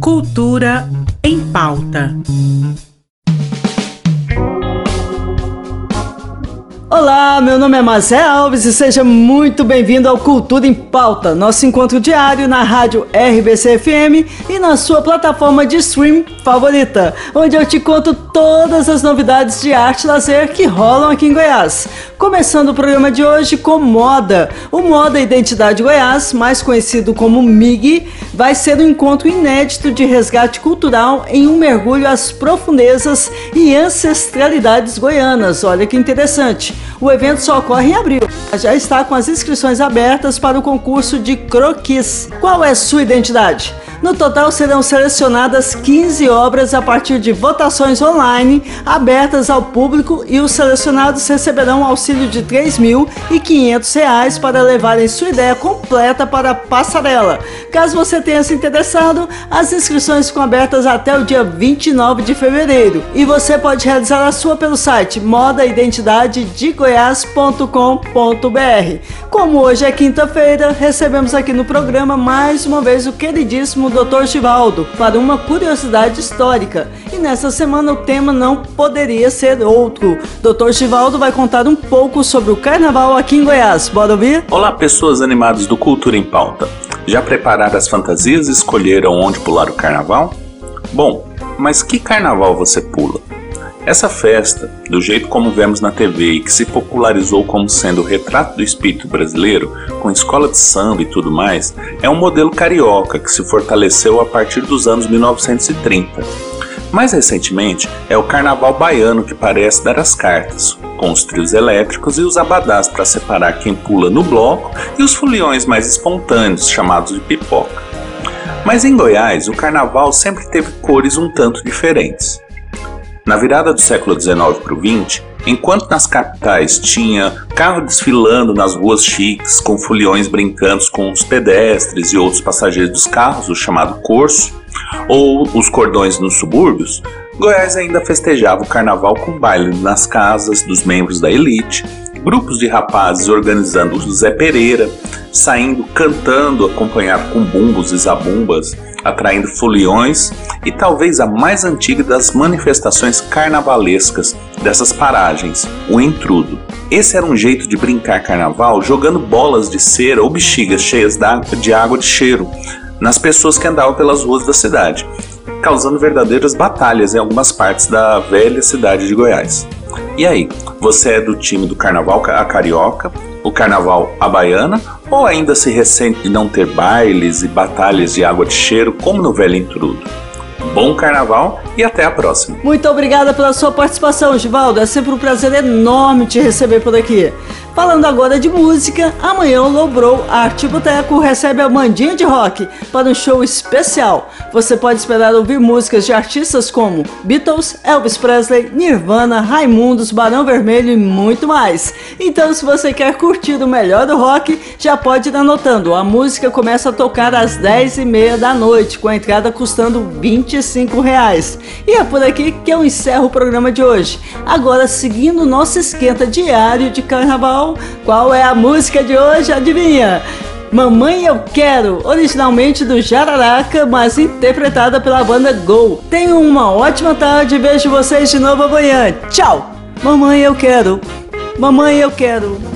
Cultura em pauta. Olá, meu nome é Mazé Alves e seja muito bem-vindo ao Cultura em Pauta, nosso encontro diário na rádio RBC FM e na sua plataforma de stream favorita, onde eu te conto todas as novidades de arte e lazer que rolam aqui em Goiás. Começando o programa de hoje com moda. O Moda Identidade Goiás, mais conhecido como MIG, vai ser um encontro inédito de resgate cultural em um mergulho às profundezas e ancestralidades goianas. Olha que interessante. O evento só ocorre em abril. Já está com as inscrições abertas para o concurso de croquis. Qual é sua identidade? No total serão selecionadas 15 obras a partir de votações online abertas ao público e os selecionados receberão um auxílio de R$ 3.500 para levarem sua ideia completa para a passarela. Caso você tenha se interessado, as inscrições ficam abertas até o dia 29 de fevereiro e você pode realizar a sua pelo site modaidentidadedegoias.com.br. Como hoje é quinta-feira, recebemos aqui no programa mais uma vez o queridíssimo Dr. Givaldo para uma curiosidade histórica. E nessa semana o tema não poderia ser outro. Dr. Givaldo vai contar um pouco sobre o carnaval aqui em Goiás. Bora ouvir? Olá, pessoas animadas do Cultura em Pauta. Já prepararam as fantasias e escolheram onde pular o carnaval? Bom, mas que carnaval você pula? Essa festa, do jeito como vemos na TV e que se popularizou como sendo o retrato do espírito brasileiro, com escola de samba e tudo mais, é um modelo carioca que se fortaleceu a partir dos anos 1930. Mais recentemente, é o carnaval baiano que parece dar as cartas, com os trios elétricos e os abadás para separar quem pula no bloco e os foliões mais espontâneos, chamados de pipoca. Mas em Goiás, o carnaval sempre teve cores um tanto diferentes. Na virada do século XIX para o XX, enquanto nas capitais tinha carro desfilando nas ruas chiques, com foliões brincando com os pedestres e outros passageiros dos carros, o chamado corso, ou os cordões nos subúrbios, Goiás ainda festejava o carnaval com baile nas casas dos membros da elite, grupos de rapazes organizando o Zé Pereira, saindo cantando acompanhado com bumbos e zabumbas atraindo foliões e talvez a mais antiga das manifestações carnavalescas dessas paragens, o entrudo. Esse era um jeito de brincar carnaval jogando bolas de cera ou bexigas cheias de água de cheiro nas pessoas que andavam pelas ruas da cidade, causando verdadeiras batalhas em algumas partes da velha cidade de Goiás. E aí, você é do time do carnaval a carioca, o carnaval a baiana ou ainda se ressente de não ter bailes e batalhas de água de cheiro como no velho intrudo? Bom carnaval e até a próxima. Muito obrigada pela sua participação, Givaldo. É sempre um prazer enorme te receber por aqui. Falando agora de música, amanhã o Lobrou Arte Boteco recebe a Mandinha de Rock para um show especial. Você pode esperar ouvir músicas de artistas como Beatles, Elvis Presley, Nirvana, Raimundos, Barão Vermelho e muito mais. Então, se você quer curtir o melhor do rock, já pode ir anotando. A música começa a tocar às 10h30 da noite, com a entrada custando 25 reais. E é por aqui que eu encerro o programa de hoje. Agora, seguindo o nosso esquenta diário de carnaval, qual é a música de hoje? Adivinha? Mamãe Eu Quero, originalmente do Jararaca, mas interpretada pela banda Go. Tenham uma ótima tarde vejo vocês de novo amanhã. Tchau! Mamãe Eu Quero, Mamãe Eu Quero.